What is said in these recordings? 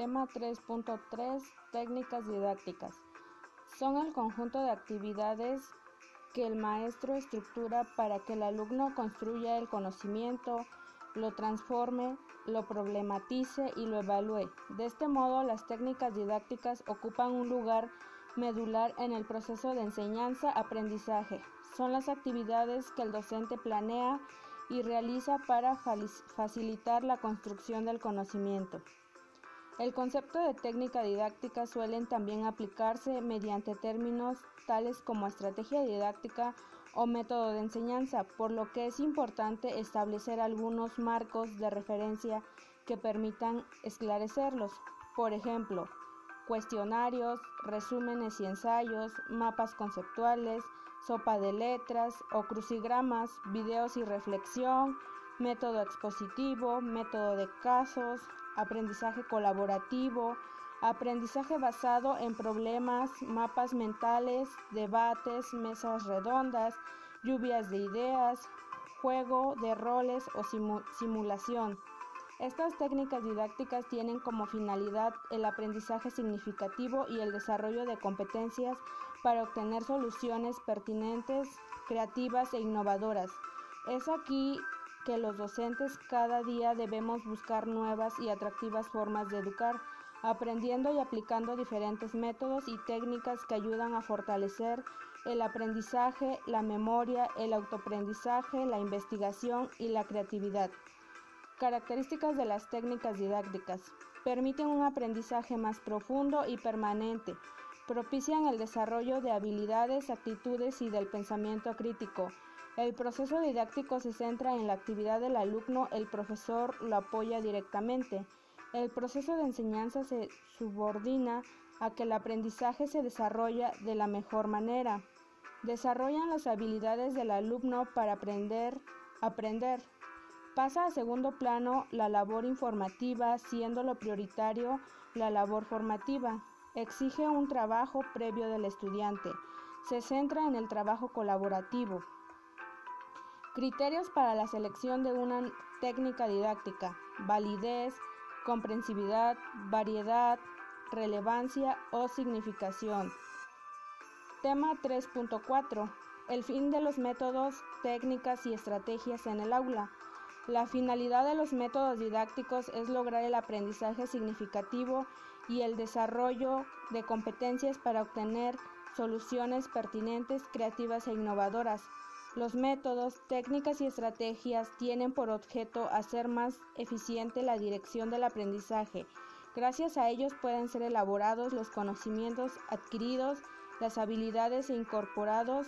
Tema 3.3 Técnicas didácticas. Son el conjunto de actividades que el maestro estructura para que el alumno construya el conocimiento, lo transforme, lo problematice y lo evalúe. De este modo, las técnicas didácticas ocupan un lugar medular en el proceso de enseñanza-aprendizaje. Son las actividades que el docente planea y realiza para facilitar la construcción del conocimiento. El concepto de técnica didáctica suelen también aplicarse mediante términos tales como estrategia didáctica o método de enseñanza, por lo que es importante establecer algunos marcos de referencia que permitan esclarecerlos. Por ejemplo, cuestionarios, resúmenes y ensayos, mapas conceptuales, sopa de letras o crucigramas, videos y reflexión, método expositivo, método de casos, aprendizaje colaborativo, aprendizaje basado en problemas, mapas mentales, debates, mesas redondas, lluvias de ideas, juego de roles o simulación. Estas técnicas didácticas tienen como finalidad el aprendizaje significativo y el desarrollo de competencias para obtener soluciones pertinentes, creativas e innovadoras. Es aquí que los docentes cada día debemos buscar nuevas y atractivas formas de educar, aprendiendo y aplicando diferentes métodos y técnicas que ayudan a fortalecer el aprendizaje, la memoria, el autoaprendizaje, la investigación y la creatividad. Características de las técnicas didácticas. Permiten un aprendizaje más profundo y permanente. Propician el desarrollo de habilidades, actitudes y del pensamiento crítico el proceso didáctico se centra en la actividad del alumno, el profesor lo apoya directamente. El proceso de enseñanza se subordina a que el aprendizaje se desarrolla de la mejor manera. Desarrollan las habilidades del alumno para aprender, aprender. Pasa a segundo plano la labor informativa, siendo lo prioritario la labor formativa. Exige un trabajo previo del estudiante. Se centra en el trabajo colaborativo. Criterios para la selección de una técnica didáctica. Validez, comprensividad, variedad, relevancia o significación. Tema 3.4. El fin de los métodos, técnicas y estrategias en el aula. La finalidad de los métodos didácticos es lograr el aprendizaje significativo y el desarrollo de competencias para obtener soluciones pertinentes, creativas e innovadoras. Los métodos, técnicas y estrategias tienen por objeto hacer más eficiente la dirección del aprendizaje. Gracias a ellos pueden ser elaborados los conocimientos adquiridos, las habilidades incorporados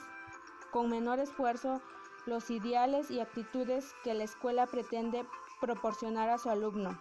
con menor esfuerzo los ideales y actitudes que la escuela pretende proporcionar a su alumno.